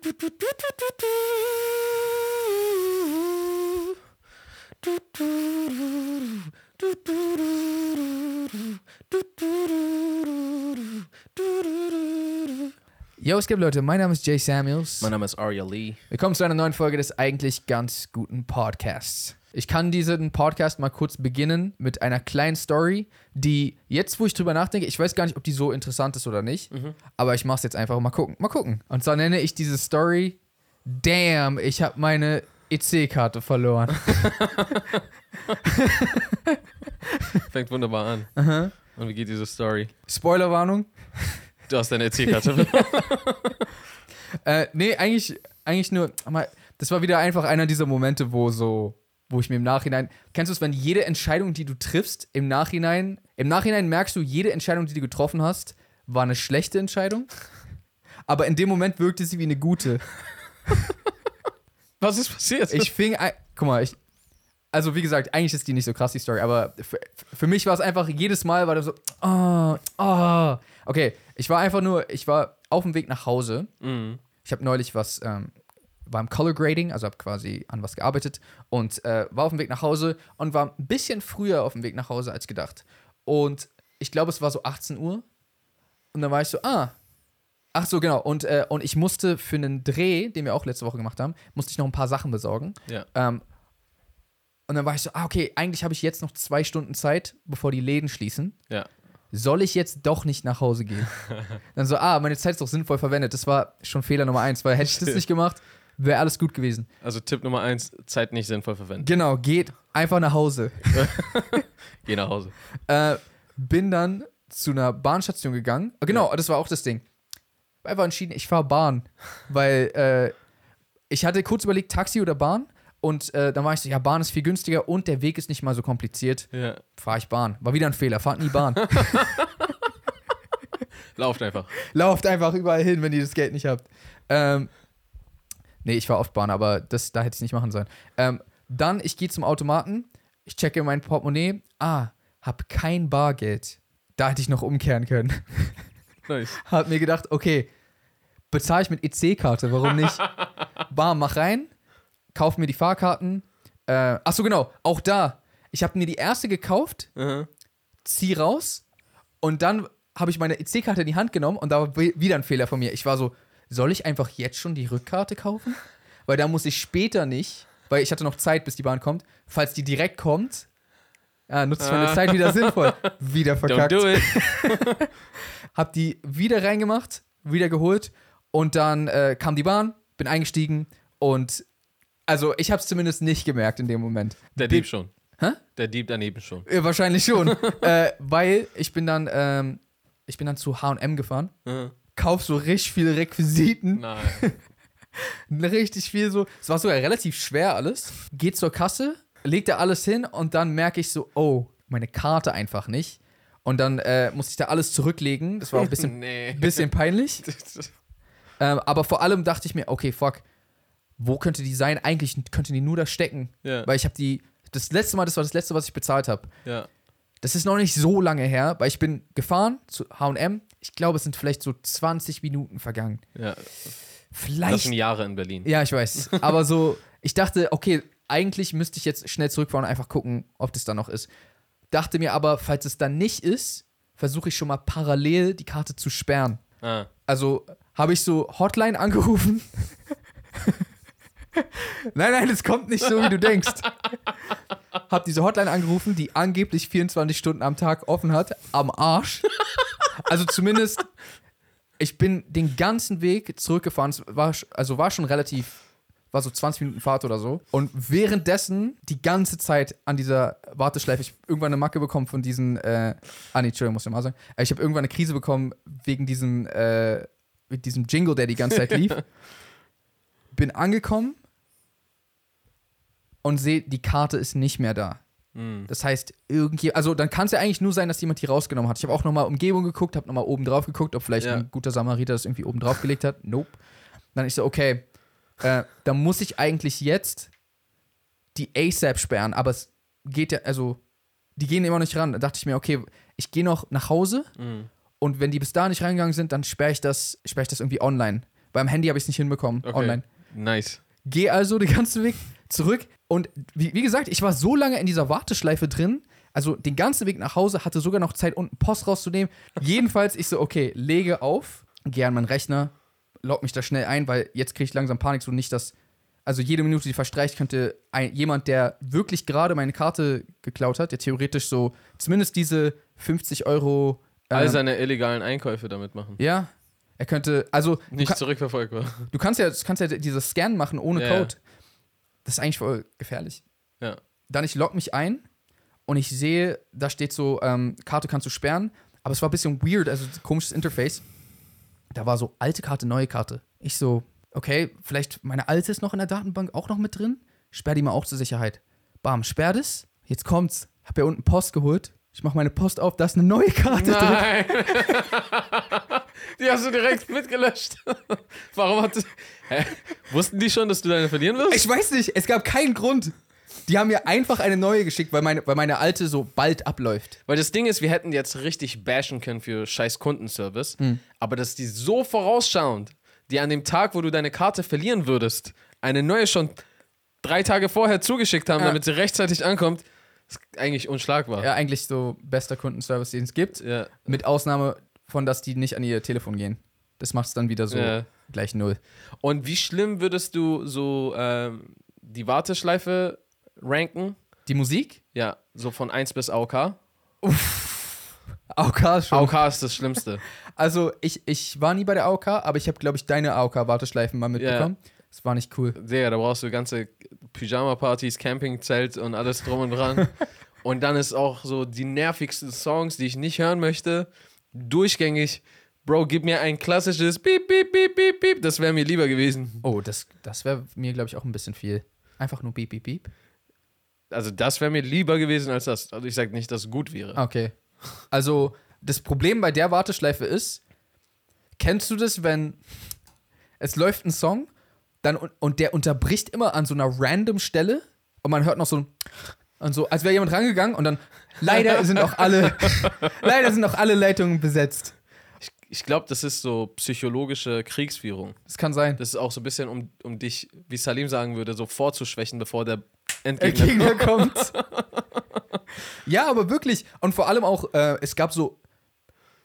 tout, tout, tout, tout, tout, tout. Yo, es gibt Leute, mein Name ist Jay Samuels. Mein Name ist Arya Lee. Willkommen zu einer neuen Folge des eigentlich ganz guten Podcasts. Ich kann diesen Podcast mal kurz beginnen mit einer kleinen Story, die jetzt, wo ich drüber nachdenke, ich weiß gar nicht, ob die so interessant ist oder nicht, aber ich mach's jetzt einfach mal gucken. Mal gucken. Und zwar nenne ich diese Story Damn, ich habe meine EC-Karte verloren. Fängt wunderbar an. Und wie geht diese Story? Spoilerwarnung. Du hast deine EC-Karte. Äh, nee, eigentlich, eigentlich nur, das war wieder einfach einer dieser Momente, wo so, wo ich mir im Nachhinein, kennst du es, wenn jede Entscheidung, die du triffst, im Nachhinein, im Nachhinein merkst du, jede Entscheidung, die du getroffen hast, war eine schlechte Entscheidung, aber in dem Moment wirkte sie wie eine gute. Was ist passiert? Ich fing, guck mal, ich, also wie gesagt, eigentlich ist die nicht so krass, die Story, aber für, mich war es einfach, jedes Mal war das so, oh, oh. Okay, ich war einfach nur, ich war auf dem Weg nach Hause. Mhm. Ich habe neulich was, ähm, war im Color Grading, also habe quasi an was gearbeitet und äh, war auf dem Weg nach Hause und war ein bisschen früher auf dem Weg nach Hause als gedacht. Und ich glaube, es war so 18 Uhr. Und dann war ich so, ah, ach so, genau. Und, äh, und ich musste für einen Dreh, den wir auch letzte Woche gemacht haben, musste ich noch ein paar Sachen besorgen. Ja. Ähm, und dann war ich so, ah, okay, eigentlich habe ich jetzt noch zwei Stunden Zeit, bevor die Läden schließen. Ja. Soll ich jetzt doch nicht nach Hause gehen? dann so, ah, meine Zeit ist doch sinnvoll verwendet. Das war schon Fehler Nummer eins, weil hätte ich das nicht gemacht, wäre alles gut gewesen. Also Tipp Nummer eins, Zeit nicht sinnvoll verwenden. Genau, geht einfach nach Hause. Geh nach Hause. Äh, bin dann zu einer Bahnstation gegangen. Ah, Genau, das war auch das Ding. Einfach entschieden, ich fahre Bahn. Weil äh, ich hatte kurz überlegt, Taxi oder Bahn. Und äh, dann war ich so, ja, Bahn ist viel günstiger und der Weg ist nicht mal so kompliziert. Ja. Fahre ich Bahn. War wieder ein Fehler, fahrt nie Bahn. Lauft einfach. Lauft einfach überall hin, wenn ihr das Geld nicht habt. Ähm, nee, ich war oft Bahn, aber das, da hätte ich es nicht machen sollen. Ähm, dann, ich gehe zum Automaten, ich checke mein Portemonnaie. Ah, hab kein Bargeld. Da hätte ich noch umkehren können. Nice. Hab mir gedacht, okay, bezahle ich mit EC-Karte, warum nicht? Bam, mach rein, kauf mir die Fahrkarten. Äh, achso, genau, auch da. Ich habe mir die erste gekauft, Mhm. zieh raus und dann habe ich meine EC-Karte in die Hand genommen und da war wi- wieder ein Fehler von mir. Ich war so, soll ich einfach jetzt schon die Rückkarte kaufen? Weil da muss ich später nicht, weil ich hatte noch Zeit, bis die Bahn kommt. Falls die direkt kommt, ja, nutze ich meine Ah. Zeit wieder sinnvoll. Wieder Don't verkackt. do it. Hab die wieder reingemacht, wieder geholt und dann äh, kam die Bahn, bin eingestiegen und also ich habe es zumindest nicht gemerkt in dem Moment. Der Dieb schon. Hä? Der Dieb daneben schon. Ja, wahrscheinlich schon, äh, weil ich bin dann ähm, ich bin dann zu H&M gefahren, Mhm. kauf so richtig viele Requisiten, Nein. richtig viel so. Es war sogar relativ schwer alles. Geht zur Kasse, legt da alles hin und dann merke ich so, oh, meine Karte einfach nicht. Und dann äh, musste ich da alles zurücklegen. Das war auch ein bisschen, nee. bisschen peinlich. Ähm, aber vor allem dachte ich mir, okay, fuck, wo könnte die sein? Eigentlich könnte die nur da stecken. ja. Weil ich habe die, das letzte Mal, das war das letzte, was ich bezahlt habe. ja. Das ist noch nicht so lange her, weil ich bin gefahren zu H&M. Ich glaube, es sind vielleicht so 20 Minuten vergangen. Ja. Das Vielleicht. sind Jahre in Berlin. Ja, ich weiß. Aber so, ich dachte, okay, eigentlich müsste ich jetzt schnell zurückfahren und einfach gucken, ob das da noch ist. Dachte mir aber, falls es dann nicht ist, versuche ich schon mal parallel die Karte zu sperren. Ah. Also habe ich so Hotline angerufen. nein, nein, es kommt nicht so, wie du denkst. Hab diese Hotline angerufen, die angeblich 24 Stunden am Tag offen hat, am Arsch. Also zumindest, ich bin den ganzen Weg zurückgefahren. Es war, also war schon relativ, war so 20 Minuten Fahrt oder so. Und währenddessen die ganze Zeit an dieser Warteschleife, ich irgendwann eine Macke bekommen von diesen, äh, ah nee, Entschuldigung, muss ich mal sagen. Ich habe irgendwann eine Krise bekommen wegen diesem, äh, mit diesem Jingle, der die ganze Zeit lief. Bin angekommen und sehe, die Karte ist nicht mehr da. Mhm. Das heißt, irgendwie, also dann kann es ja eigentlich nur sein, dass jemand die rausgenommen hat. Ich habe auch nochmal Umgebung geguckt, habe nochmal oben drauf geguckt, ob vielleicht Ja. ein guter Samariter das irgendwie oben drauf gelegt hat. Nope. Dann ich so, okay, äh, dann muss ich eigentlich jetzt die ASAP sperren, aber es geht ja, also, die gehen immer noch nicht ran. Da dachte ich mir, okay, ich gehe noch nach Hause Mhm. und wenn die bis da nicht reingegangen sind, dann sperre ich das, sperre ich das irgendwie online. Beim Handy habe ich es nicht hinbekommen, Okay. online. Nice. Geh also den ganzen Weg zurück. Und wie, wie gesagt, ich war so lange in dieser Warteschleife drin. Also den ganzen Weg nach Hause, hatte sogar noch Zeit, unten Post rauszunehmen. Jedenfalls, ich so, okay, lege auf, gehe an meinen Rechner, log mich da schnell ein, weil jetzt kriege ich langsam Panik, so nicht, dass. Also jede Minute, die verstreicht, könnte ein, jemand, der wirklich gerade meine Karte geklaut hat, der theoretisch so zumindest diese 50 Euro. All ähm, seine illegalen Einkäufe damit machen. ja, er könnte, also Nicht kann, zurückverfolgbar. du kannst ja, du kannst ja dieses Scan machen ohne Ja. Code. Das ist eigentlich voll gefährlich. Ja. Dann ich log mich ein und ich sehe, da steht so, ähm, Karte kannst du sperren, aber es war ein bisschen weird, also komisches Interface. Da war so alte Karte, neue Karte. Ich so, okay, vielleicht meine alte ist noch in der Datenbank auch noch mit drin. Sperr die mal auch zur Sicherheit. Bam, sperr das. Jetzt kommt's. Hab ja unten Post geholt. Ich mach meine Post auf, da ist eine neue Karte drin. Die hast du direkt mitgelöscht. Warum hat Hä? Wussten die schon, dass du deine verlieren wirst? Ich weiß nicht, es gab keinen Grund. Die haben mir einfach eine neue geschickt, weil meine, weil meine alte so bald abläuft. Weil das Ding ist, wir hätten jetzt richtig bashen können für scheiß Kundenservice, Hm. aber dass die so vorausschauend, die an dem Tag, wo du deine Karte verlieren würdest, eine neue schon drei Tage vorher zugeschickt haben, Ja. damit sie rechtzeitig ankommt, ist eigentlich unschlagbar. Ja, eigentlich so bester Kundenservice, den es gibt. Ja. Mit Ausnahme von, dass die nicht an ihr Telefon gehen. Das macht es dann wieder so Ja. gleich null. Und wie schlimm würdest du so ähm, die Warteschleife ranken? Die Musik? Ja, so von 1 bis AOK. AOK ist schon. AOK ist das Schlimmste. Also, ich, ich war nie bei der AOK, aber ich habe, glaube ich, deine AOK-Warteschleifen mal mitbekommen. Das war nicht cool. Digga, da brauchst du ganze Pyjama-Partys, Campingzelt und alles drum und dran. und dann ist auch so die nervigsten Songs, die ich nicht hören möchte, durchgängig. Bro, gib mir ein klassisches Piep, Piep, Piep, Piep, Piep. Das wäre mir lieber gewesen. Oh, das, das wäre mir, glaube ich, auch ein bisschen viel. Einfach nur piep, piep, piep. Also, das wäre mir lieber gewesen als das. Also, ich sag nicht, dass es gut wäre. Okay. Also, das Problem bei der Warteschleife ist, kennst du das, wenn es läuft ein Song dann, und, und der unterbricht immer an so einer random Stelle und man hört noch so ein und so, als wäre jemand rangegangen und dann leider sind auch alle leider sind auch alle Leitungen besetzt. Ich, ich glaube, das ist so psychologische Kriegsführung. Das kann sein. Das ist auch so ein bisschen, um, um dich, wie Salim sagen würde, so vorzuschwächen, bevor der Endgegner kommt. ja, aber wirklich. Und vor allem auch, äh, es gab so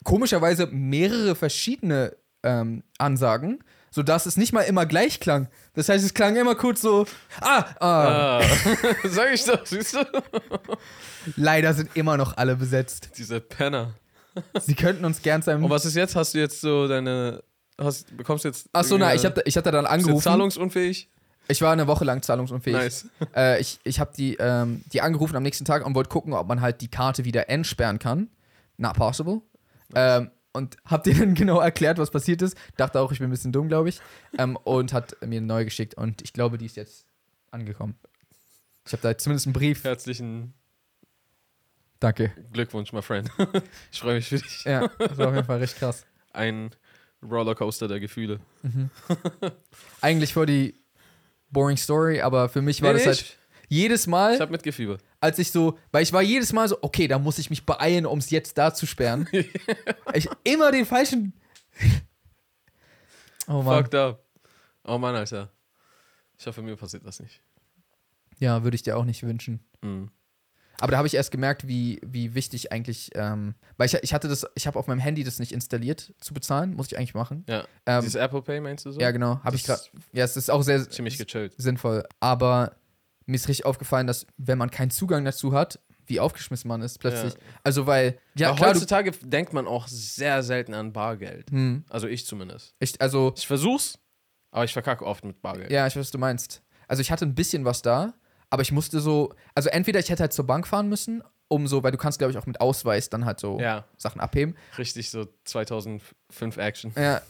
komischerweise mehrere verschiedene ähm, Ansagen, sodass es nicht mal immer gleich klang. Das heißt, es klang immer kurz so, ah, ah, Ah, sag ich doch, siehst du? leider sind immer noch alle besetzt. Diese Penner. Sie könnten uns gern sein. Und was ist jetzt? Hast du jetzt so deine. Hast, bekommst du jetzt. Achso, na, äh, ich, hab, da- ich hatte dann bist du angerufen. zahlungsunfähig? Ich war eine Woche lang zahlungsunfähig. Nice. Äh, ich ich habe die, ähm, die angerufen am nächsten Tag und wollte gucken, ob man halt die Karte wieder entsperren kann. Not possible. Ähm, und hab dir dann genau erklärt, was passiert ist. Dachte auch, ich bin ein bisschen dumm, glaube ich. Ähm, und hat mir eine neue geschickt. Und ich glaube, die ist jetzt angekommen. Ich habe da zumindest einen Brief. Herzlichen Danke. Glückwunsch, my friend. ich freue mich für dich. Ja, das war auf jeden Fall recht krass. Ein Rollercoaster der Gefühle. Eigentlich voll die boring Story, aber für mich war Nee, das halt jedes Mal, ich hab mitgefiebert. Als ich so, weil ich war jedes Mal so, okay, da muss ich mich beeilen, um es jetzt da zu sperren. ich immer den falschen. oh Mann. Fucked up. Oh Mann, Alter. Ich hoffe, mir passiert das nicht. Ja, würde ich dir auch nicht wünschen. Mhm. Aber da habe ich erst gemerkt, wie, wie wichtig eigentlich, ähm, weil ich, ich hatte das, ich habe auf meinem Handy das nicht installiert zu bezahlen, muss ich eigentlich machen. Ja. Ähm, Dieses Apple Pay meinst du so? ja, genau, habe ich gerade. Ja, es ist auch sehr Ziemlich gechillt. sinnvoll. Aber mir ist richtig aufgefallen, dass wenn man keinen Zugang dazu hat, wie aufgeschmissen man ist plötzlich. Ja. Also weil, ja klar, heutzutage denkt man auch sehr selten an Bargeld. hm, Also ich zumindest. ich, also Ich versuch's, aber ich verkacke oft mit Bargeld. Ja, ich weiß, was du meinst. Also ich hatte ein bisschen was da, aber ich musste so, also entweder ich hätte halt zur Bank fahren müssen, um so, weil du kannst, glaube ich, auch mit Ausweis dann halt so Ja, Sachen abheben. richtig so 2005 Action. Ja,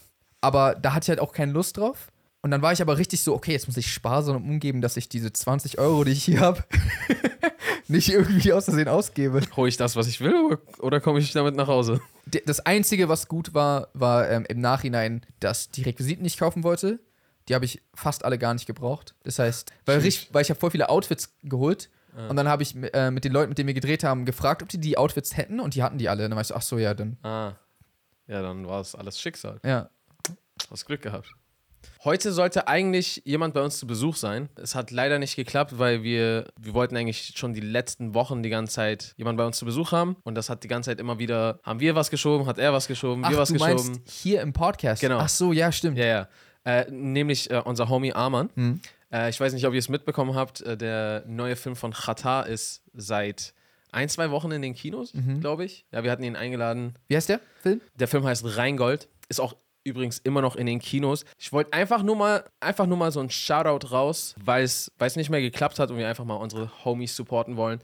aber da hatte ich halt auch keine Lust drauf. Und dann war ich aber richtig so, okay, jetzt muss ich sparsam umgeben, dass ich diese 20 Euro, die ich hier habe, nicht irgendwie aus Versehen ausgebe. Hol ich das, was ich will, oder- komme ich damit nach Hause? Das Einzige, was gut war, war ähm, im Nachhinein, dass die Requisiten, ich kaufen wollte, die habe ich fast alle gar nicht gebraucht. Das heißt, weil, richtig, weil ich habe voll viele Outfits geholt Ah. und dann habe ich äh, mit den Leuten, mit denen wir gedreht haben, gefragt, ob die die Outfits hätten und die hatten die alle. Und dann war ich so, ach so, ja, dann, Ah. Ja, dann war es alles Schicksal. ja. Hast Glück gehabt. Heute sollte eigentlich jemand bei uns zu Besuch sein. Es hat leider nicht geklappt, weil wir, wir wollten eigentlich schon die letzten Wochen die ganze Zeit jemanden bei uns zu Besuch haben. Und das hat die ganze Zeit immer wieder, haben wir was geschoben, hat er was geschoben, Ach, wir was du geschoben. meinst hier im Podcast? Genau. Ach so, ja, stimmt. Ja, ja. Äh, nämlich äh, unser Homie Arman. Mhm. Äh, ich weiß nicht, ob ihr es mitbekommen habt. Äh, der neue Film von Qatar ist seit ein, zwei Wochen in den Kinos, Mhm. glaube ich. Ja, wir hatten ihn eingeladen. Wie heißt der Film? Der Film heißt Rheingold. Ist auch übrigens immer noch in den Kinos. Ich wollte einfach nur mal, einfach nur mal so ein Shoutout raus, weil es, weil es nicht mehr geklappt hat und wir einfach mal unsere Homies supporten wollen.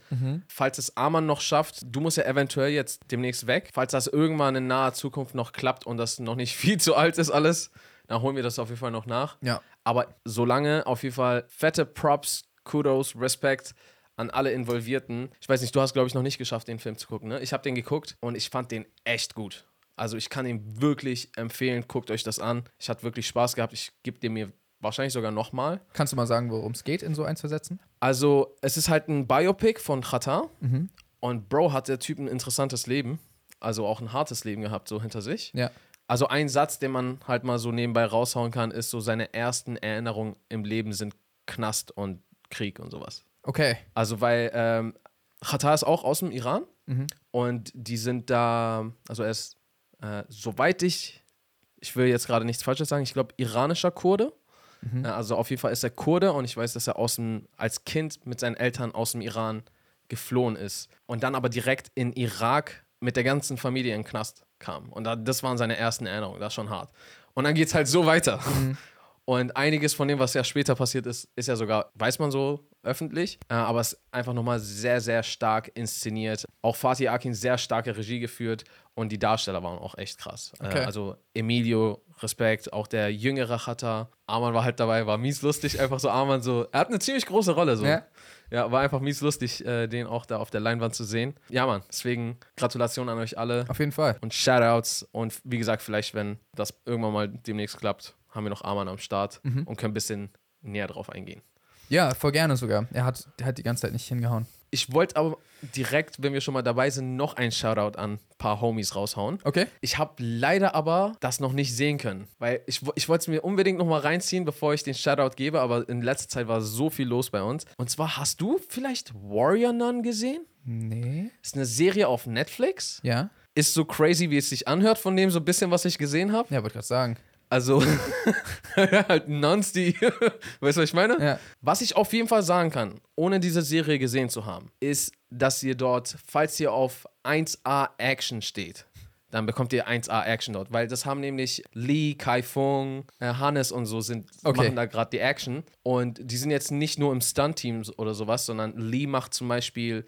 Falls es Arman noch schafft, du musst ja eventuell jetzt demnächst weg. Falls das irgendwann in naher Zukunft noch klappt und das noch nicht viel zu alt ist alles, dann holen wir das auf jeden Fall noch nach. Ja. Aber solange auf jeden Fall fette Props, Kudos, Respekt an alle Involvierten. Ich weiß nicht, du hast, glaube ich, noch nicht geschafft, den Film zu gucken. Ne? Ich habe den geguckt und ich fand den echt gut. Also ich kann ihn wirklich empfehlen. Guckt euch das an. Ich hatte wirklich Spaß gehabt. Ich gebe den mir wahrscheinlich sogar nochmal. Kannst du mal sagen, worum es geht, in so eins versetzen? Also es ist halt ein Biopic von Qatar. Und Bro hat der Typ ein interessantes Leben. Also auch ein hartes Leben gehabt, so hinter sich. Ja. Also ein Satz, den man halt mal so nebenbei raushauen kann, ist so, seine ersten Erinnerungen im Leben sind Knast und Krieg und sowas. Okay. Also weil ähm, Qatar ist auch aus dem Iran Mhm. und die sind da, also er ist, äh, soweit ich, ich will jetzt gerade nichts Falsches sagen, ich glaube iranischer Kurde. Mhm. Äh, also auf jeden Fall ist er Kurde und ich weiß, dass er aus dem, als Kind mit seinen Eltern aus dem Iran geflohen ist und dann aber direkt in Irak mit der ganzen Familie in den Knast kam. Und da, das waren seine ersten Erinnerungen, das ist schon hart. Und dann geht es halt so weiter. Und einiges von dem, was ja später passiert ist, ist ja sogar, weiß man so öffentlich, äh, aber es ist einfach nochmal sehr, sehr stark inszeniert. Auch Fatih Akin sehr starke Regie geführt und die Darsteller waren auch echt krass. Okay. Äh, also Emilio, Respekt, auch der jüngere Chata. Arman war halt dabei, war mies lustig, einfach so Arman so. Er hat eine ziemlich große Rolle so. Ja. Ja, war einfach mies lustig, äh, den auch da auf der Leinwand zu sehen. Ja, Mann, deswegen Gratulation an euch alle Auf jeden Fall. und Shoutouts. Und wie gesagt, vielleicht, wenn das irgendwann mal demnächst klappt, haben wir noch Arman am Start Mhm. und können ein bisschen näher drauf eingehen. Ja, voll gerne sogar. Er hat, der hat die ganze Zeit nicht hingehauen. Ich wollte aber direkt, wenn wir schon mal dabei sind, noch ein Shoutout an ein paar Homies raushauen. Okay. Ich habe leider aber das noch nicht sehen können, weil ich, ich wollte es mir unbedingt noch mal reinziehen, bevor ich den Shoutout gebe, aber in letzter Zeit war so viel los bei uns. Und zwar hast du vielleicht Warrior Nun gesehen? Nee. Ist eine Serie auf Netflix. Ja? Ist so crazy, wie es sich anhört von dem so ein bisschen, was ich gesehen habe. Ja, wollte gerade sagen. Also halt Nuns, die, weißt du, was ich meine? Ja. Was ich auf jeden Fall sagen kann, ohne diese Serie gesehen zu haben, ist, dass ihr dort, falls ihr auf 1A Action steht, dann bekommt ihr 1A Action dort, weil das haben nämlich Lee, Kai Fung, äh, Hannes und so sind Okay. machen da gerade die Action und die sind jetzt nicht nur im Stunt Team oder sowas, sondern Lee macht zum Beispiel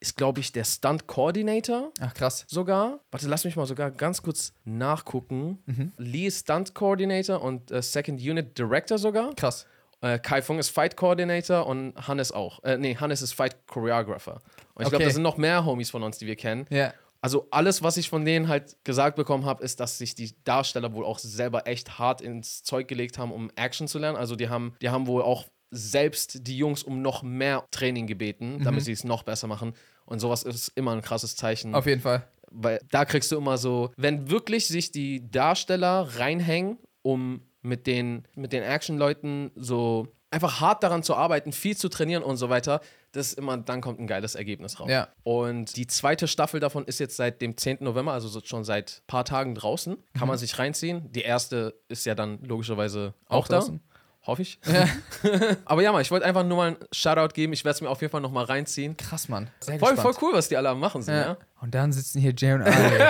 ist glaube ich der Stunt Coordinator Ach, krass. sogar. Warte, lass mich mal sogar ganz kurz nachgucken. Mhm. Lee ist Stunt Coordinator und äh, Second Unit Director sogar. Krass. Äh, Kai Fung ist Fight Coordinator und Hannes auch. Äh, nee, Hannes ist Fight Choreographer. Und ich glaube, Okay. da sind noch mehr Homies von uns, die wir kennen. Ja. Also alles, was ich von denen halt gesagt bekommen habe, ist, dass sich die Darsteller wohl auch selber echt hart ins Zeug gelegt haben, um Action zu lernen. Also die haben, die haben wohl auch selbst die Jungs um noch mehr Training gebeten, damit sie es noch besser machen. Und sowas ist immer ein krasses Zeichen Auf jeden Fall. weil da kriegst du immer so, wenn wirklich sich die Darsteller reinhängen, um mit den, mit den Action-Leuten so einfach hart daran zu arbeiten, viel zu trainieren und so weiter, das ist immer, dann kommt ein geiles Ergebnis raus. Ja. Und die zweite Staffel davon ist jetzt seit dem 10. November, also so schon seit ein paar Tagen draußen. Kann man sich reinziehen. Die erste ist ja dann logischerweise auch, Auch da. draußen. Hoffe ich. Aber ja, mal, ich wollte einfach nur mal einen Shoutout geben. Ich werde es mir auf jeden Fall nochmal reinziehen. Krass, Mann. Sehr Voll, gespannt. voll cool, was die alle am machen sind, ja. Ja. Und dann sitzen hier Jay und Ali.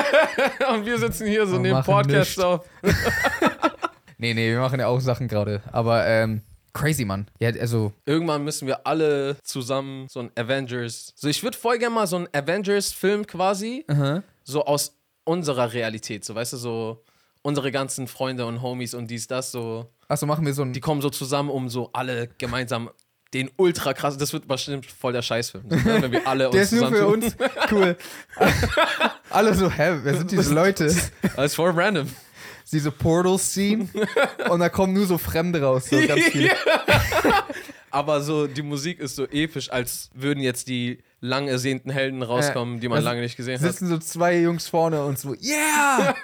Und wir sitzen hier so Und neben Podcast auf. nee, nee, wir machen ja auch Sachen gerade. Aber ähm, crazy, Mann. Ja, also, Irgendwann müssen wir alle zusammen so ein Avengers. So, ich würde voll gerne mal so ein Avengers-Film quasi aha. so aus unserer Realität, so weißt du, so unsere ganzen Freunde und Homies und dies, das, so, Achso, machen wir so ein. die kommen so zusammen, um so alle gemeinsam den ultra krass, das wird bestimmt voll der Scheißfilm, so, ne? wenn wir alle uns der ist nur für uns. Cool. Alle so, hä, wer sind diese Leute? Ist voll random. Diese Portal-Scene. und da kommen nur so Fremde raus. So ganz viele. Aber so, die Musik ist so episch, als würden jetzt die lang ersehnten Helden rauskommen, die man Also, lange nicht gesehen hat. Sitzen so zwei Jungs vorne und so, yeah!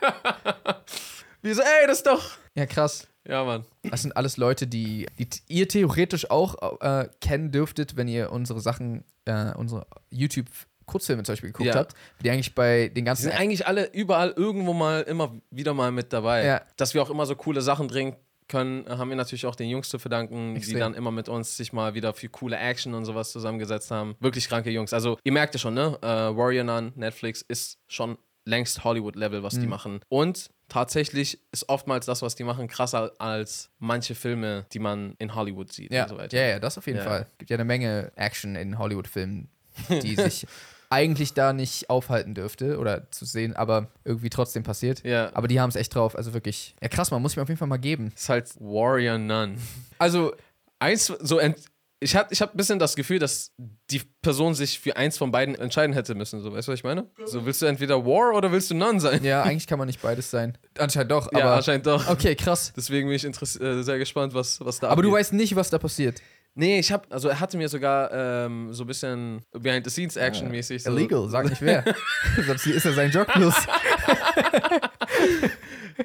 Wir so, ey, das ist doch. Ja, krass. Ja, Mann. Das sind alles Leute, die, die ihr theoretisch auch äh, kennen dürftet, wenn ihr unsere Sachen, äh, unsere YouTube-Kurzfilme zum Beispiel geguckt Ja. habt, die eigentlich bei den Die ganzen sind eigentlich alle überall irgendwo mal immer wieder mal mit dabei. Ja. Dass wir auch immer so coole Sachen drehen können, haben wir natürlich auch den Jungs zu verdanken, Extrem. die dann immer mit uns sich mal wieder für coole Action und sowas zusammengesetzt haben. Wirklich kranke Jungs. Also ihr merkt ja schon, ne? Äh, Warrior Nun, Netflix ist schon längst Hollywood-Level, was die Mhm. machen. Und tatsächlich ist oftmals das, was die machen, krasser als manche Filme, die man in Hollywood sieht Ja, und so weiter. ja, ja, das auf jeden Ja. Fall. Gibt ja eine Menge Action in Hollywood-Filmen, die sich eigentlich da nicht aufhalten dürfte oder zu sehen, aber irgendwie trotzdem passiert. Ja. Aber die haben es echt drauf. Also wirklich. Ja, krass, man muss mir auf jeden Fall mal geben. Ist halt Warrior Nun. Also, eins so ent ich habe ich hab ein bisschen das Gefühl, dass die Person sich für eins von beiden entscheiden hätte müssen. So, weißt du, was ich meine? So, willst du entweder War oder willst du None sein? ja, eigentlich kann man nicht beides sein. Anscheinend doch, ja, aber. anscheinend doch. okay, krass. Deswegen bin ich äh, sehr gespannt, was, was da Aber du abgeht. weißt nicht, was da passiert. Nee, ich habe, also er hatte mir sogar ähm, so ein bisschen Behind-the-Scenes-Action-mäßig. So, Illegal, sag nicht wer. Sonst ist er sein Job plus.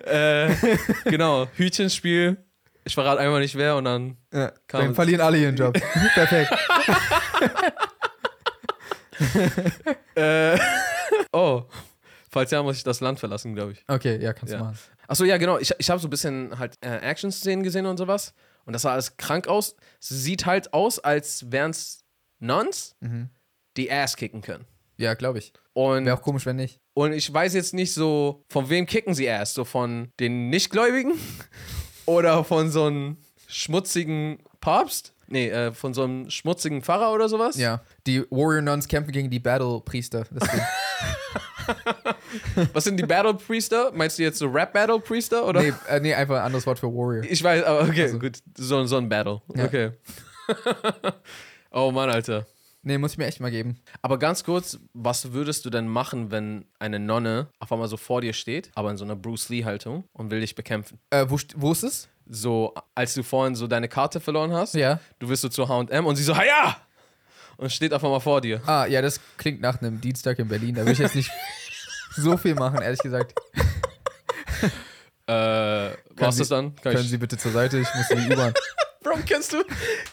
Äh, genau, Hütchenspiel. Ich verrate einfach nicht wer und dann. Ja, Kam- dann verlieren alle ihren Job. Perfekt. Äh, oh. Falls ja, muss ich das Land verlassen, glaube ich. Okay, ja, kannst Ja. du machen. Achso, ja, genau. Ich, ich habe so ein bisschen halt äh, Action-Szenen gesehen und sowas. Und das sah alles krank aus. Sieht halt aus, als wären es Nuns, Mhm. die Ass kicken können. Ja, glaube ich. Und, Wäre auch komisch, wenn nicht. und ich weiß jetzt nicht so, von wem kicken sie Ass? So von den Nichtgläubigen? Oder von so einem schmutzigen Papst? Nee, äh, von so einem schmutzigen Pfarrer oder sowas? Ja. Die Warrior Nuns kämpfen gegen die Battle-Priester. Deswegen. Was sind die Battle Priester? Meinst du jetzt so Rap Battle Priester? Oder? nee, äh, nee, einfach ein anderes Wort für Warrior. Ich weiß, aber okay, gut. So, so ein Battle. Ja. Okay. oh Mann, Alter. Nee, muss ich mir echt mal geben. Aber ganz kurz, was würdest du denn machen, wenn eine Nonne auf einmal so vor dir steht, aber in so einer Bruce Lee-Haltung und will dich bekämpfen? Äh, wo, wo ist es? So, als du vorhin so deine Karte verloren hast, Ja. du bist so zu HM und sie so, ja! Und steht auf einmal vor dir. Ah, ja, das klingt nach einem Dienstag in Berlin. Da will ich jetzt nicht so viel machen, ehrlich gesagt. Äh, war's Sie- das dann? Kann Können ich- Sie bitte zur Seite? Ich muss in die U-Bahn. Bro, kennst du,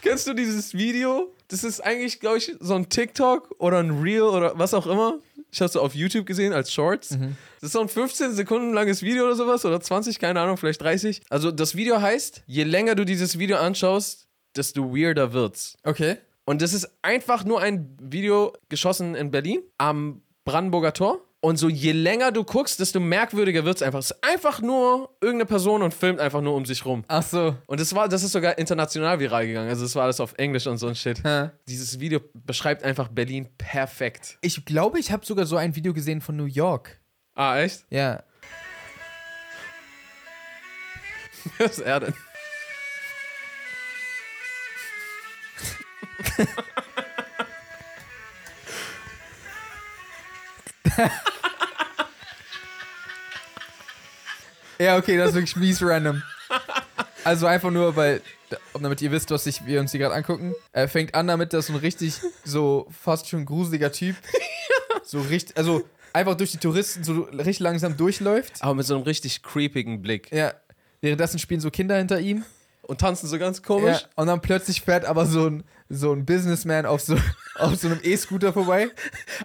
kennst du dieses Video? Das ist eigentlich, glaube ich, so ein TikTok oder ein Reel oder was auch immer. Ich habe es auf YouTube gesehen als Shorts. Das ist so ein 15 Sekunden langes Video oder sowas oder 20, keine Ahnung, vielleicht 30. Also das Video heißt, je länger du dieses Video anschaust, desto weirder wird's. Okay. Und das ist einfach nur ein Video geschossen in Berlin am Brandenburger Tor. Und so je länger du guckst, desto merkwürdiger wird's einfach. Es ist einfach nur irgendeine Person und filmt einfach nur um sich rum. Ach so. Und das war, das ist sogar international viral gegangen. Also das war alles auf Englisch und so ein Shit. Hä? Dieses Video beschreibt einfach Berlin perfekt. Ich glaube, ich habe sogar so ein Video gesehen von New York. Ah, echt? Ja. Was ist er denn? Ja, okay, das ist wirklich mies random. Also einfach nur, weil, damit ihr wisst, was ich, wir uns hier gerade angucken. Er fängt an damit, dass so ein richtig, so fast schon gruseliger Typ, so richtig, also einfach durch die Touristen so richtig langsam durchläuft. Aber mit so einem richtig creepigen Blick. Ja. Währenddessen spielen so Kinder hinter ihm. Und tanzen so ganz Ja, komisch. und dann plötzlich fährt aber so ein, so ein Businessman auf so, auf so einem E-Scooter vorbei.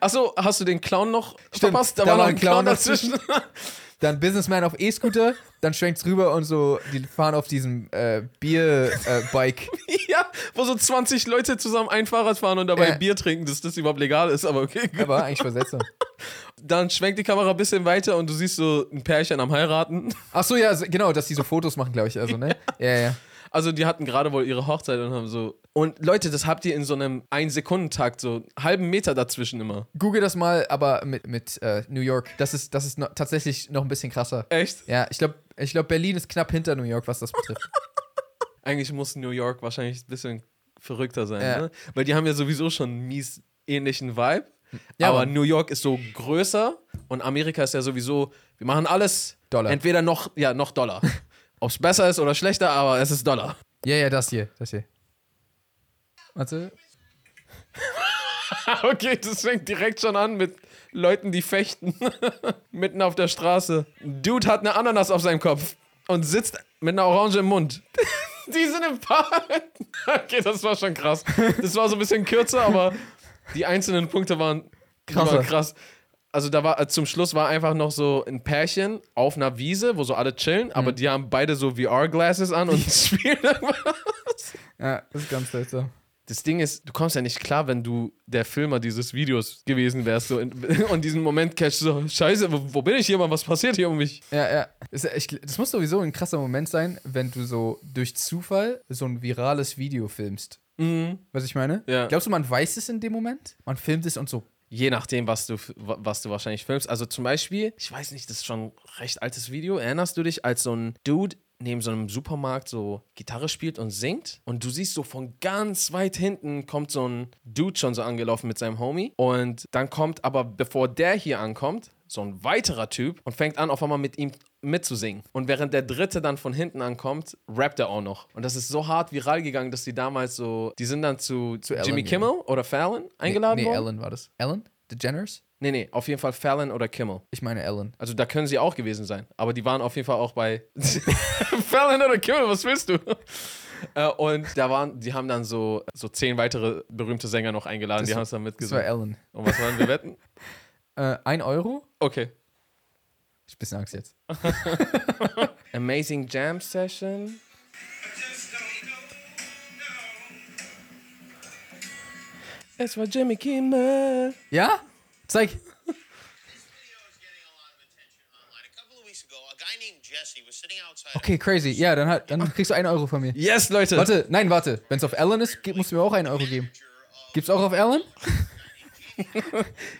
Achso, hast du den Clown noch Stimmt, verpasst? da Da, war noch ein Clown Clown dazwischen. Dann Businessman auf E-Scooter, dann schwenkt's rüber und so, die fahren auf diesem äh, Bier-Bike. ja, wo so 20 Leute zusammen ein Fahrrad fahren und dabei Ja. Bier trinken, dass das überhaupt legal ist, aber okay. gut. Aber eigentlich seltsam. Dann schwenkt die Kamera ein bisschen weiter und du siehst so ein Pärchen am heiraten. Ach so, ja, so- genau, dass die so Fotos machen, glaube ich. Also, ne? Ja, ja. Also die hatten gerade wohl ihre Hochzeit und haben so. Und Leute, das habt ihr in so einem Ein-Sekunden-Takt, so einen halben Meter dazwischen immer. Google das mal, aber mit, mit äh, New York. Das ist, das ist noch, tatsächlich noch ein bisschen krasser. Echt? Ja, ich glaube, ich glaub, Berlin ist knapp hinter New York, was das betrifft. Eigentlich muss New York wahrscheinlich ein bisschen verrückter sein, Ja. ne? Weil die haben ja sowieso schon einen mies ähnlichen Vibe. Ja, aber. New York ist so größer und Amerika ist ja sowieso, wir machen alles Dollar. entweder noch, ja, noch Dollar. Ob es besser ist oder schlechter, aber es ist Dollar. Ja, ja, das hier, das hier. Warte. okay, das fängt direkt schon an mit Leuten, die fechten. Mitten auf der Straße. Ein Dude hat eine Ananas auf seinem Kopf und sitzt mit einer Orange im Mund. Die sind im Park. Okay, das war schon krass. Das war so ein bisschen kürzer, aber die einzelnen Punkte waren krass. Also da war äh, zum Schluss war einfach noch so ein Pärchen auf einer Wiese, wo so alle chillen, aber die haben beide so VR-Glasses an und spielen irgendwas. Ja, das ist ganz seltsam. Das Ding ist, du kommst ja nicht klar, wenn du der Filmer dieses Videos gewesen wärst so in, und diesen Moment catchst, so, scheiße, wo, wo bin ich hier, Mann, was passiert hier um mich? Ja, ja. Das, echt, das muss sowieso ein krasser Moment sein, wenn du so durch Zufall so ein virales Video filmst. Mhm. Was ich meine? Ja. Glaubst du, man weiß es in dem Moment? Man filmt es und so. Je nachdem, was du, was du wahrscheinlich filmst. Also zum Beispiel, ich weiß nicht, das ist schon ein recht altes Video. Erinnerst du dich, als so ein Dude neben so einem Supermarkt so Gitarre spielt und singt? Und du siehst so von ganz weit hinten kommt so ein Dude schon so angelaufen mit seinem Homie. Und dann kommt aber, bevor der hier ankommt, so ein weiterer Typ und fängt an, auf einmal mit ihm mitzusingen. Und während der dritte dann von hinten ankommt, rappt er auch noch. Und das ist so hart viral gegangen, dass die damals so, die sind dann zu, Zu Ellen Jimmy. Kimmel oder Fallon eingeladen nee, nee, worden. Ellen war das. Ellen? DeGeneres? Nee, nee, auf jeden Fall Fallon oder Kimmel. Ich meine Ellen. Also da können sie auch gewesen sein. Aber die waren auf jeden Fall auch bei Fallon oder Kimmel, was willst du? Äh, und da waren, die haben dann so, so zehn weitere berühmte Sänger noch eingeladen, Das die haben es dann Das war mitgesungen. Ellen. Und was wollen wir wetten? Äh, ein Euro? Okay. Ich hab ein bisschen Angst jetzt. Amazing Jam Session. Es war Jimmy Kimmel. Ja? Zeig. This video is getting a lot of attention online. A couple of weeks ago, a guy named Jesse was sitting outside. Okay, crazy. Ja, dann, hat, dann kriegst du einen Euro von mir. Yes, Leute. Warte, nein, warte. Wenn es auf Ellen ist, musst du mir auch einen Euro geben. Gibt's auch auf Ellen?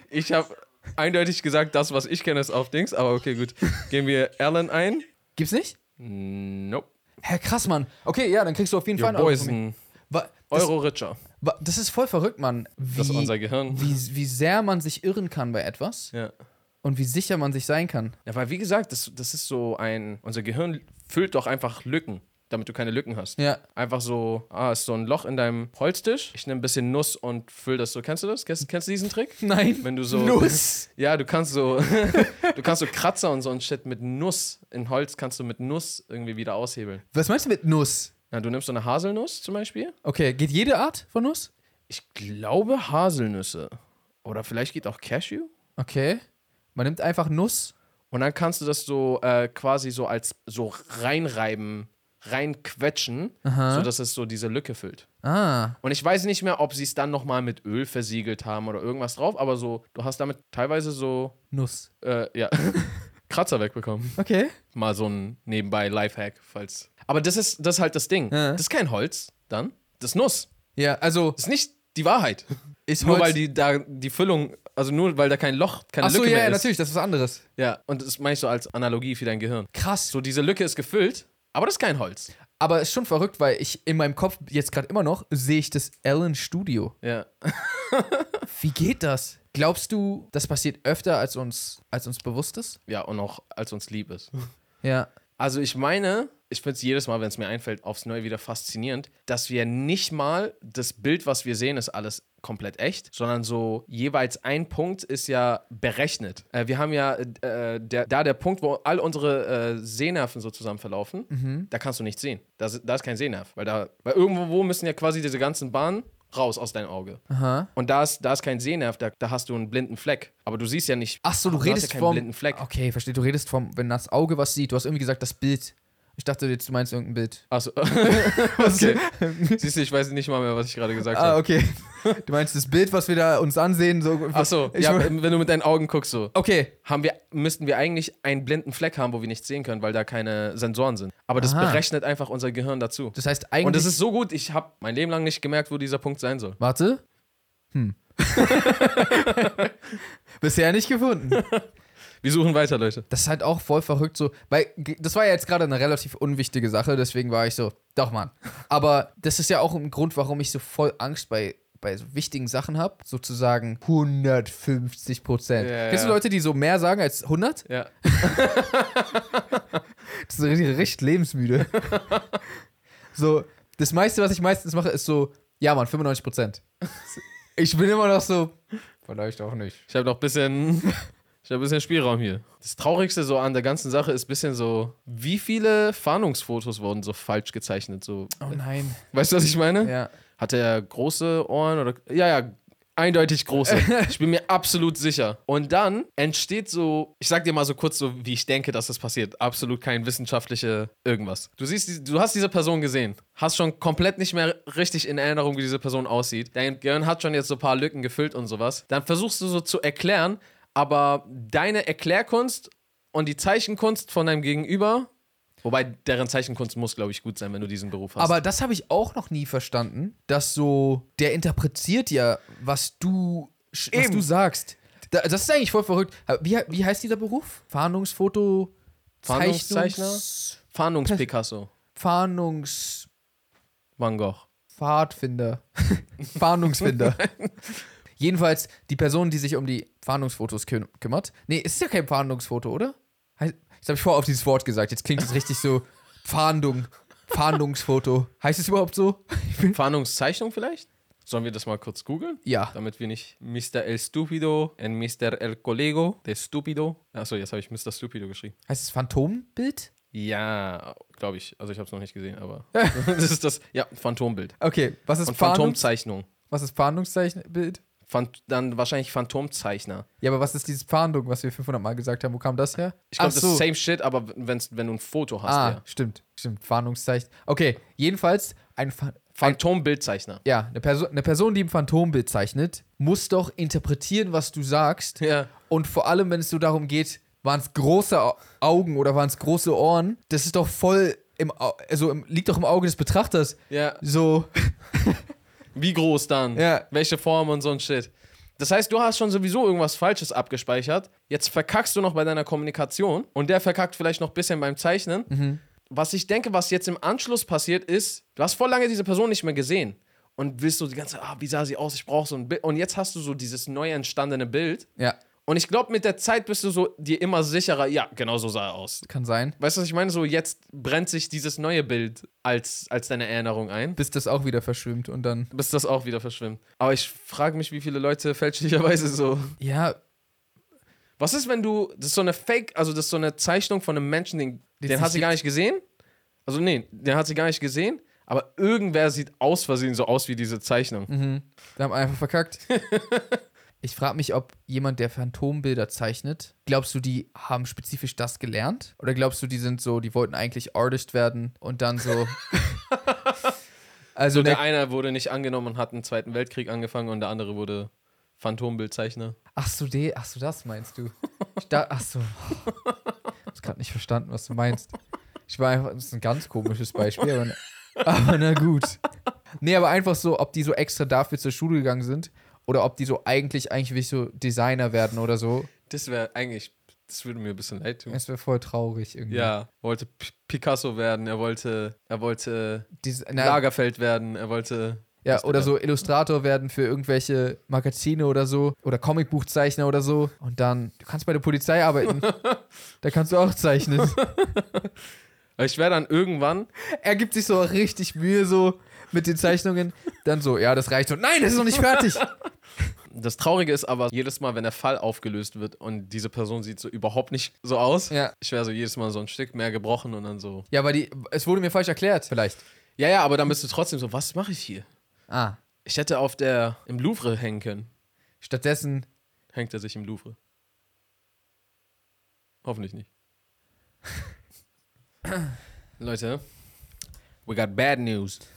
Ich habe eindeutig gesagt, das, was ich kenne, ist auf Dings. Aber okay, gut. Gehen wir Alan ein. Gibt's nicht? Nope. Hä, krass, Mann. Okay, ja, dann kriegst du auf jeden Your Fall einen boy Euro von mir. ein Wa- Das, Euro richer. wa- das ist voll verrückt, Mann. Wie, Das ist unser Gehirn. wie, wie sehr man sich irren kann bei etwas Ja. und wie sicher man sich sein kann. Ja, weil wie gesagt, das, das ist so ein. Unser Gehirn füllt doch einfach Lücken, damit du keine Lücken hast. Ja. Einfach so, ah, ist so ein Loch in deinem Holztisch. Ich nehme ein bisschen Nuss und füll das so. Kennst du das? Kennst, kennst du diesen Trick? Nein. Wenn du so. Nuss. Ja, du kannst so. du kannst so Kratzer und so ein Shit mit Nuss. In Holz kannst du mit Nuss irgendwie wieder aushebeln. Was meinst du mit Nuss? Na, du nimmst so eine Haselnuss zum Beispiel. Okay, geht jede Art von Nuss? Ich glaube Haselnüsse. Oder vielleicht geht auch Cashew. Okay. Man nimmt einfach Nuss. Und dann kannst du das so äh, quasi so als so reinreiben, reinquetschen, sodass es so diese Lücke füllt. Ah. Und ich weiß nicht mehr, ob sie es dann nochmal mit Öl versiegelt haben oder irgendwas drauf, aber so, du hast damit teilweise so, Nuss. äh, ja, Kratzer wegbekommen. Okay. Mal so ein nebenbei Lifehack, falls. Aber das ist, das ist halt das Ding. Ja. Das ist kein Holz, dann. Das ist Nuss. Ja, also Das ist nicht die Wahrheit. ist Nur Holz- weil die da die Füllung, also nur weil da kein Loch, keine Ach so, Lücke ja, mehr ja, ist. natürlich, das ist was anderes. Ja, und das meine ich so als Analogie für dein Gehirn. Krass. So, diese Lücke ist gefüllt, aber das ist kein Holz. Aber ist schon verrückt, weil ich in meinem Kopf jetzt gerade immer noch sehe ich das Ellen Studio. Ja. Wie geht das? Glaubst du, das passiert öfter als uns als uns bewusst ist? Ja, und auch als uns lieb ist. Ja. Also ich meine, ich finde es jedes Mal, wenn es mir einfällt, aufs Neue wieder faszinierend, dass wir nicht mal das Bild, was wir sehen, ist alles komplett echt, sondern so jeweils ein Punkt ist ja berechnet. Äh, wir haben ja äh, der, da der Punkt, wo all unsere äh, Sehnerven so zusammen verlaufen, da kannst du nichts sehen. Da, ist- da ist kein Sehnerv, weil da, weil irgendwo müssen ja quasi diese ganzen Bahnen raus aus deinem Auge. Aha. Und da ist, da ist kein Sehnerv, da, da hast du einen blinden Fleck. Aber du siehst ja nicht. Ach so, du ja redest keinen vom blinden Fleck. Okay, verstehe. Du redest vom, wenn das Auge was sieht. Du hast irgendwie gesagt, das Bild. Ich dachte jetzt, du meinst irgendein Bild. Achso. okay. Siehst du, ich weiß nicht mal mehr, was ich gerade gesagt Ah, habe. okay. Du meinst das Bild, was wir da uns ansehen? So, Achso, ja, wenn du mit deinen Augen guckst, so. Okay. Haben wir, müssten wir eigentlich einen blinden Fleck haben, wo wir nichts sehen können, weil da keine Sensoren sind. Aber das Aha. berechnet einfach unser Gehirn dazu. Das heißt eigentlich. Und das ist so gut, ich habe mein Leben lang nicht gemerkt, wo dieser Punkt sein soll. Warte. Hm. Bisher nicht gefunden. Wir suchen weiter, Leute. Das ist halt auch voll verrückt so, weil das war ja jetzt gerade eine relativ unwichtige Sache, deswegen war ich so, doch Mann. Aber das ist ja auch ein Grund, warum ich so voll Angst bei, bei so wichtigen Sachen habe, sozusagen 150 Prozent. Ja, Kennst du ja. Leute, die so mehr sagen als 100? Ja. Das ist richtig, richtig lebensmüde. so, das meiste, was ich meistens mache, ist so, ja Mann, 95 Prozent. Ich bin immer noch so, Vielleicht auch nicht. Ich habe noch ein bisschen, ich habe ein bisschen Spielraum hier. Das Traurigste so an der ganzen Sache ist ein bisschen so, wie viele Fahndungsfotos wurden so falsch gezeichnet? So, Oh nein. weißt du, was ich meine? Ja. Hat er große Ohren oder? Ja, ja, eindeutig große. ich bin mir absolut sicher. Und dann entsteht so, ich sag dir mal so kurz so, wie ich denke, dass das passiert. Absolut kein wissenschaftliche irgendwas. Du siehst, du hast diese Person gesehen, hast schon komplett nicht mehr richtig in Erinnerung, wie diese Person aussieht. Dein Gehirn hat schon jetzt so ein paar Lücken gefüllt und sowas. Dann versuchst du so zu erklären, aber deine Erklärkunst und die Zeichenkunst von deinem Gegenüber, wobei deren Zeichenkunst muss, glaube ich, gut sein, wenn du diesen Beruf hast. Aber das habe ich auch noch nie verstanden, dass so, der interpretiert ja, was du, was Eben. du sagst. Da, das ist eigentlich voll verrückt. Wie, wie heißt dieser Beruf? Fahndungsfoto, Fahndungszeichner? Fahndungs-Picasso. Fahndungs... Van Gogh. Pfadfinder. Fahndungsfinder. Jedenfalls die Person, die sich um die Fahndungsfotos küm kümmert. Nee, es ist ja kein Fahndungsfoto, oder? Heißt, jetzt habe ich vorher auf dieses Wort gesagt. Jetzt klingt es richtig so Fahndung. Fahndungsfoto. Heißt es überhaupt so? Fahndungszeichnung vielleicht? Sollen wir das mal kurz googeln? Ja. Damit wir nicht Mr. El Stupido und Mr. El Colego de Stupido. Achso, jetzt habe ich Mr. Stupido geschrieben. Heißt es Phantombild? Ja, glaube ich. Also ich habe es noch nicht gesehen, aber das ist das, ja, Phantombild. Okay, was ist, Und Phantomzeichnung. was ist Fahndungszeichenbild? Dann wahrscheinlich Phantomzeichner. Ja, aber was ist dieses Fahndung, was wir 500 Mal gesagt haben? Wo kam das her? Ich glaube, Ach das ist same shit, aber wenn's, wenn du ein Foto hast, Ah, ja. stimmt, stimmt. Fahndungszeichen. Okay, jedenfalls ein, Pha- Phantombildzeichner. ja, eine, Perso eine Person, die ein Phantombild zeichnet, muss doch interpretieren, was du sagst. Ja. Und vor allem, wenn es so darum geht, waren es große Au- Augen oder waren es große Ohren, das ist doch voll im, also im, liegt doch im Auge des Betrachters. Ja. So, Wie groß dann? Ja. Welche Form und so ein Shit. Das heißt, du hast schon sowieso irgendwas Falsches abgespeichert. Jetzt verkackst du noch bei deiner Kommunikation und der verkackt vielleicht noch ein bisschen beim Zeichnen. Was ich denke, was jetzt im Anschluss passiert ist, du hast voll lange diese Person nicht mehr gesehen und willst so die ganze, ah, wie sah sie aus? Ich brauche so ein Bild. Und jetzt hast du so dieses neu entstandene Bild. ja, Und ich glaube, mit der Zeit bist du so dir immer sicherer, ja, genau so sah er aus. kann sein. Weißt du, was ich meine? So, jetzt brennt sich dieses neue Bild als, als deine Erinnerung ein Bis das auch wieder verschwimmt und dann. bis das auch wieder verschwimmt. Aber ich frage mich, wie viele Leute fälschlicherweise so. Ja, Was ist, wenn du. Das ist so eine Fake, also das ist so eine Zeichnung von einem Menschen, den, Den hat sie gar nicht gesehen. Also, nee, den hat sie gar nicht gesehen. Aber irgendwer sieht aus Versehen so aus wie diese Zeichnung. wir haben einfach verkackt. Ich frage mich, ob jemand, der Phantombilder zeichnet, glaubst du, die haben spezifisch das gelernt? Oder glaubst du, die sind so, die wollten eigentlich Artist werden und dann so. also So, der der, eine wurde nicht angenommen und hat einen Zweiten Weltkrieg angefangen und der andere wurde Phantombildzeichner. ach so, de, ach so, das meinst du. Ich da, ach so. Ich habe gerade nicht verstanden, was du meinst. Ich war einfach, das ist ein ganz komisches Beispiel, aber, aber na gut. Nee, aber einfach so, ob die so extra dafür zur Schule gegangen sind oder ob die so eigentlich, eigentlich wie so Designer werden oder so. Das wäre eigentlich. Das würde mir ein bisschen leid tun. Es wäre voll traurig irgendwie. Ja, wollte P Picasso werden, er wollte, er wollte Diese, na, Lagerfeld werden, er wollte. ja, oder der- so Illustrator werden für irgendwelche Magazine oder so. Oder Comicbuchzeichner oder so. Und dann, du kannst bei der Polizei arbeiten. da kannst du auch zeichnen. Ich wäre dann irgendwann. er gibt sich so richtig Mühe so mit den Zeichnungen. Dann so, ja, das reicht so. Nein, das ist noch nicht fertig. Das Traurige ist aber, jedes Mal, wenn der Fall aufgelöst wird und diese Person sieht so überhaupt nicht so aus, Ja. ich wäre so jedes Mal so ein Stück mehr gebrochen und dann so. Ja, aber die, es wurde mir falsch erklärt, vielleicht. Ja, ja, aber dann bist du trotzdem so, was mache ich hier? Ah, Ich hätte auf der im Louvre hängen können. stattdessen, Hängt er sich im Louvre? Hoffentlich nicht. Leute, we got bad news.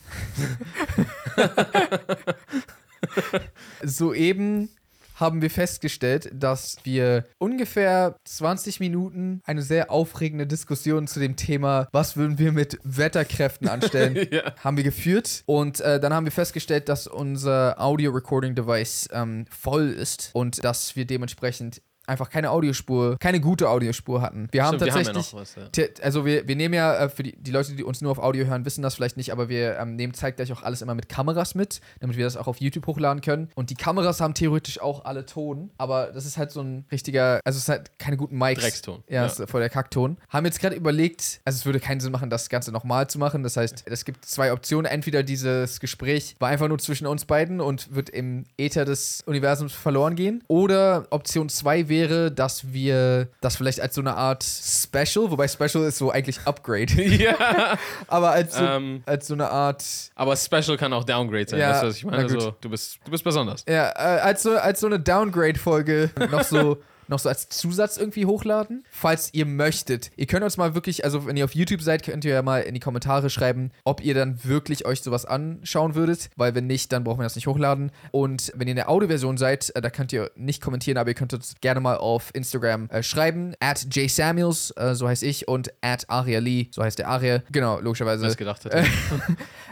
soeben haben wir festgestellt, dass wir ungefähr 20 Minuten eine sehr aufregende Diskussion zu dem Thema, was würden wir mit Wetterkräften anstellen, Ja. haben wir geführt. Und äh, dann haben wir festgestellt, dass unser Audio-Recording-Device ähm, voll ist und dass wir dementsprechend einfach keine Audiospur, keine gute Audiospur hatten. Wir haben Stimmt, wir haben ja tatsächlich, noch was, ja. Also wir, wir nehmen ja, äh, für die, die Leute, die uns nur auf Audio hören, wissen das vielleicht nicht, aber wir ähm, nehmen zeitgleich auch alles immer mit Kameras mit, damit wir das auch auf YouTube hochladen können. Und die Kameras haben theoretisch auch alle Ton, aber das ist halt so ein richtiger, also es ist halt keine guten Mics. Dreckston. Ja, Ja. ist voll der Kackton. Haben jetzt gerade überlegt, also es würde keinen Sinn machen, das Ganze nochmal zu machen. Das heißt, es gibt zwei Optionen. Entweder dieses Gespräch war einfach nur zwischen uns beiden und wird im Äther des Universums verloren gehen. Oder Option zwei wäre, dass wir das vielleicht als so eine Art Special, wobei Special ist so eigentlich Upgrade, ja. aber als so, Ähm. als so eine Art, Aber Special kann auch Downgrade sein. Ja, weißt du, was ich meine? Also, du, bist, du bist besonders. ja, äh, als so, als so eine Downgrade-Folge noch so. noch so als Zusatz irgendwie hochladen, falls ihr möchtet. Ihr könnt uns mal wirklich, also wenn ihr auf YouTube seid, könnt ihr ja mal in die Kommentare schreiben, ob ihr dann wirklich euch sowas anschauen würdet, weil wenn nicht, dann brauchen wir das nicht hochladen. Und wenn ihr in der Audioversion seid, äh, da könnt ihr nicht kommentieren, aber ihr könnt uns gerne mal auf Instagram äh, schreiben, at jsamuels, äh, so heiße ich, und at Lee, so heißt der Aria. Genau, logischerweise. Es gedacht hätte.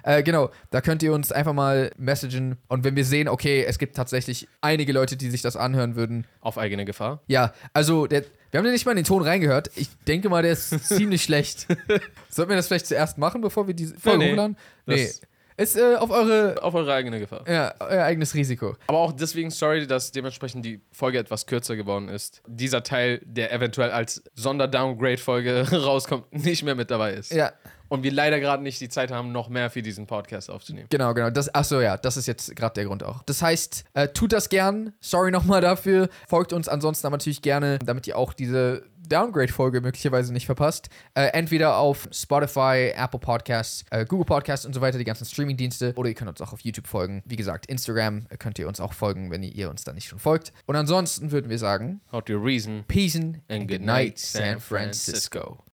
Äh, genau, da könnt ihr uns einfach mal messagen und wenn wir sehen, okay, es gibt tatsächlich einige Leute, die sich das anhören würden. Auf eigene Gefahr. Ja, also der, wir haben ja nicht mal in den Ton reingehört. Ich denke mal, der ist ziemlich schlecht. Sollten wir das vielleicht zuerst machen, bevor wir die Folge nee. hochladen? Nee. Das- Ist äh, auf eure, Auf eure eigene Gefahr. ja, euer eigenes Risiko. Aber auch deswegen sorry, dass dementsprechend die Folge etwas kürzer geworden ist. Dieser Teil, der eventuell als Sonder-Downgrade-Folge rauskommt, nicht mehr mit dabei ist. Ja, Und wir leider gerade nicht die Zeit haben, noch mehr für diesen Podcast aufzunehmen. genau, genau. Das, achso, ja, das ist jetzt gerade der Grund auch. Das heißt, äh, tut das gern. Sorry nochmal dafür. Folgt uns ansonsten aber natürlich gerne, damit ihr auch diese Downgrade-Folge möglicherweise nicht verpasst. Äh, entweder auf Spotify, Apple Podcasts, äh, Google Podcasts und so weiter, die ganzen Streaming-Dienste. Oder ihr könnt uns auch auf YouTube folgen. Wie gesagt, Instagram äh, könnt ihr uns auch folgen, wenn ihr uns da nicht schon folgt. Und ansonsten würden wir sagen, How to reason Peace and and good night, San Francisco.